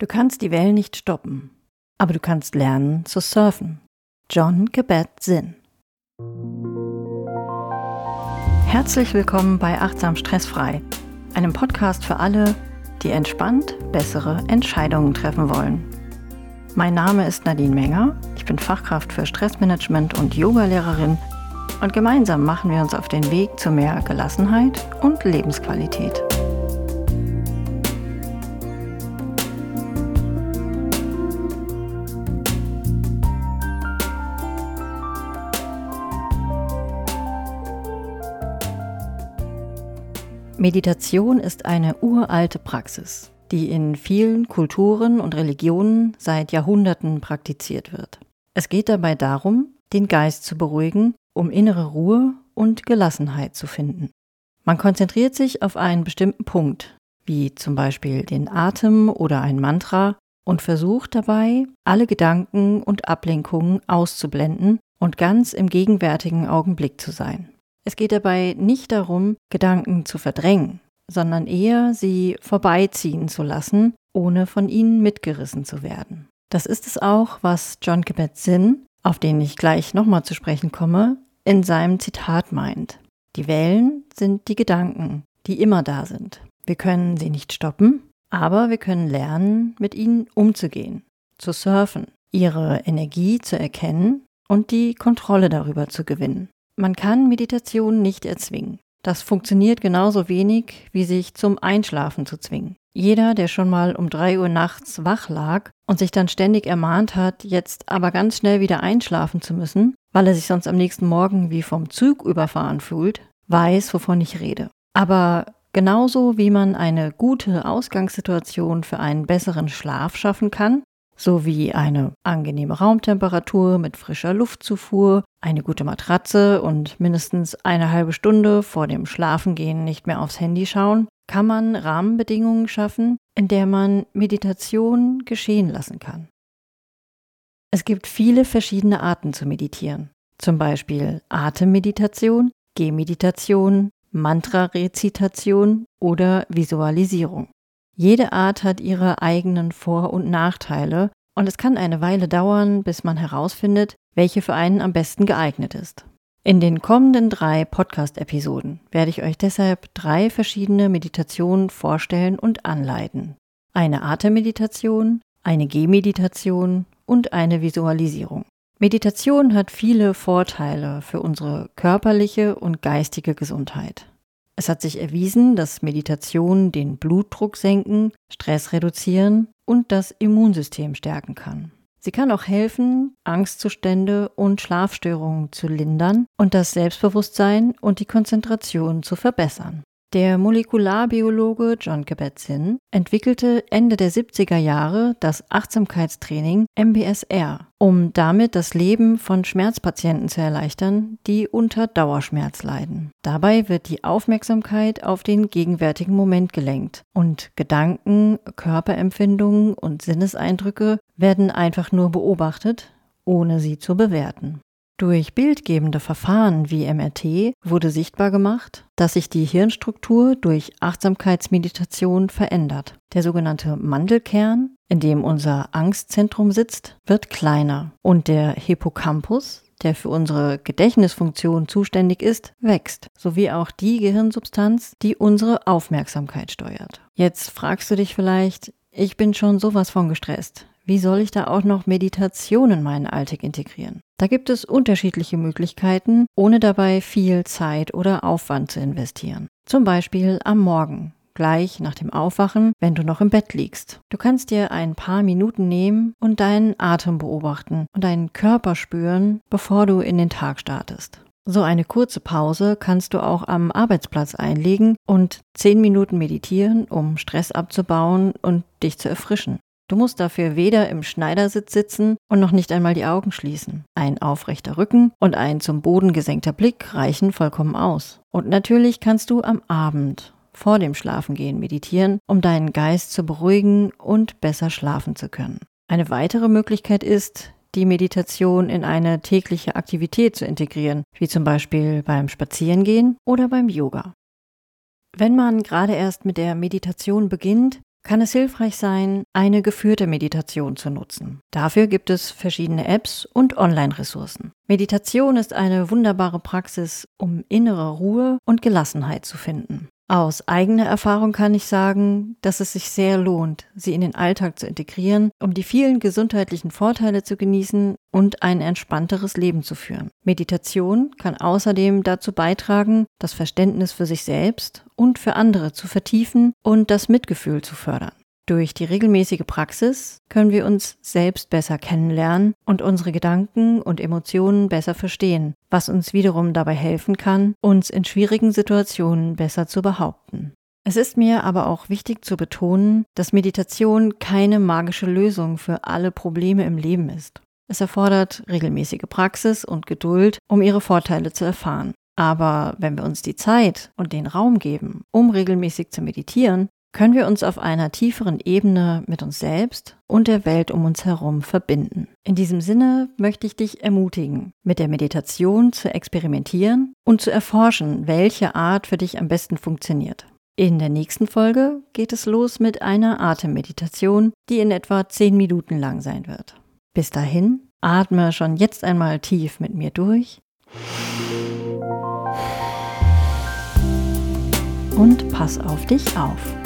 Du kannst die Wellen nicht stoppen, aber du kannst lernen zu surfen. John Kabat-Zinn. Herzlich willkommen bei Achtsam Stressfrei, einem Podcast für alle, die entspannt bessere Entscheidungen treffen wollen. Mein Name ist Nadine Menger, ich bin Fachkraft für Stressmanagement und Yogalehrerin und gemeinsam machen wir uns auf den Weg zu mehr Gelassenheit und Lebensqualität. Meditation ist eine uralte Praxis, die in vielen Kulturen und Religionen seit Jahrhunderten praktiziert wird. Es geht dabei darum, den Geist zu beruhigen, um innere Ruhe und Gelassenheit zu finden. Man konzentriert sich auf einen bestimmten Punkt, wie zum Beispiel den Atem oder ein Mantra, und versucht dabei, alle Gedanken und Ablenkungen auszublenden und ganz im gegenwärtigen Augenblick zu sein. Es geht dabei nicht darum, Gedanken zu verdrängen, sondern eher sie vorbeiziehen zu lassen, ohne von ihnen mitgerissen zu werden. Das ist es auch, was John Kabat-Zinn, auf den ich gleich nochmal zu sprechen komme, in seinem Zitat meint. Die Wellen sind die Gedanken, die immer da sind. Wir können sie nicht stoppen, aber wir können lernen, mit ihnen umzugehen, zu surfen, ihre Energie zu erkennen und die Kontrolle darüber zu gewinnen. Man kann Meditation nicht erzwingen. Das funktioniert genauso wenig, wie sich zum Einschlafen zu zwingen. Jeder, der schon mal um drei Uhr nachts wach lag und sich dann ständig ermahnt hat, jetzt aber ganz schnell wieder einschlafen zu müssen, weil er sich sonst am nächsten Morgen wie vom Zug überfahren fühlt, weiß, wovon ich rede. Aber genauso wie man eine gute Ausgangssituation für einen besseren Schlaf schaffen kann, sowie eine angenehme Raumtemperatur mit frischer Luftzufuhr, eine gute Matratze und mindestens eine halbe Stunde vor dem Schlafengehen nicht mehr aufs Handy schauen, kann man Rahmenbedingungen schaffen, in der man Meditation geschehen lassen kann. Es gibt viele verschiedene Arten zu meditieren, zum Beispiel Atemmeditation, Gehmeditation, Mantra-Rezitation oder Visualisierung. Jede Art hat ihre eigenen Vor- und Nachteile und es kann eine Weile dauern, bis man herausfindet, welche für einen am besten geeignet ist. In den kommenden drei Podcast-Episoden werde ich euch deshalb drei verschiedene Meditationen vorstellen und anleiten. Eine Atemmeditation, eine Gehmeditation und eine Visualisierung. Meditation hat viele Vorteile für unsere körperliche und geistige Gesundheit. Es hat sich erwiesen, dass Meditation den Blutdruck senken, Stress reduzieren und das Immunsystem stärken kann. Sie kann auch helfen, Angstzustände und Schlafstörungen zu lindern und das Selbstbewusstsein und die Konzentration zu verbessern. Der Molekularbiologe John Kabat-Zinn entwickelte Ende der 70er Jahre das Achtsamkeitstraining MBSR, um damit das Leben von Schmerzpatienten zu erleichtern, die unter Dauerschmerz leiden. Dabei wird die Aufmerksamkeit auf den gegenwärtigen Moment gelenkt und Gedanken, Körperempfindungen und Sinneseindrücke werden einfach nur beobachtet, ohne sie zu bewerten. Durch bildgebende Verfahren wie MRT wurde sichtbar gemacht, dass sich die Hirnstruktur durch Achtsamkeitsmeditation verändert. Der sogenannte Mandelkern, in dem unser Angstzentrum sitzt, wird kleiner und der Hippocampus, der für unsere Gedächtnisfunktion zuständig ist, wächst, sowie auch die Gehirnsubstanz, die unsere Aufmerksamkeit steuert. Jetzt fragst du dich vielleicht, ich bin schon sowas von gestresst. Wie soll ich da auch noch Meditation in meinen Alltag integrieren? Da gibt es unterschiedliche Möglichkeiten, ohne dabei viel Zeit oder Aufwand zu investieren. Zum Beispiel am Morgen, gleich nach dem Aufwachen, wenn du noch im Bett liegst. Du kannst dir ein paar Minuten nehmen und deinen Atem beobachten und deinen Körper spüren, bevor du in den Tag startest. So eine kurze Pause kannst du auch am Arbeitsplatz einlegen und zehn Minuten meditieren, um Stress abzubauen und dich zu erfrischen. Du musst dafür weder im Schneidersitz sitzen und noch nicht einmal die Augen schließen. Ein aufrechter Rücken und ein zum Boden gesenkter Blick reichen vollkommen aus. Und natürlich kannst du am Abend vor dem Schlafengehen meditieren, um deinen Geist zu beruhigen und besser schlafen zu können. Eine weitere Möglichkeit ist, die Meditation in eine tägliche Aktivität zu integrieren, wie zum Beispiel beim Spazierengehen oder beim Yoga. Wenn man gerade erst mit der Meditation beginnt, kann es hilfreich sein, eine geführte Meditation zu nutzen. Dafür gibt es verschiedene Apps und Online-Ressourcen. Meditation ist eine wunderbare Praxis, um innere Ruhe und Gelassenheit zu finden. Aus eigener Erfahrung kann ich sagen, dass es sich sehr lohnt, sie in den Alltag zu integrieren, um die vielen gesundheitlichen Vorteile zu genießen und ein entspannteres Leben zu führen. Meditation kann außerdem dazu beitragen, das Verständnis für sich selbst und für andere zu vertiefen und das Mitgefühl zu fördern. Durch die regelmäßige Praxis können wir uns selbst besser kennenlernen und unsere Gedanken und Emotionen besser verstehen, was uns wiederum dabei helfen kann, uns in schwierigen Situationen besser zu behaupten. Es ist mir aber auch wichtig zu betonen, dass Meditation keine magische Lösung für alle Probleme im Leben ist. Es erfordert regelmäßige Praxis und Geduld, um ihre Vorteile zu erfahren. Aber wenn wir uns die Zeit und den Raum geben, um regelmäßig zu meditieren, können wir uns auf einer tieferen Ebene mit uns selbst und der Welt um uns herum verbinden. In diesem Sinne möchte ich dich ermutigen, mit der Meditation zu experimentieren und zu erforschen, welche Art für dich am besten funktioniert. In der nächsten Folge geht es los mit einer Atemmeditation, die in etwa 10 Minuten lang sein wird. Bis dahin, atme schon jetzt einmal tief mit mir durch und pass auf dich auf.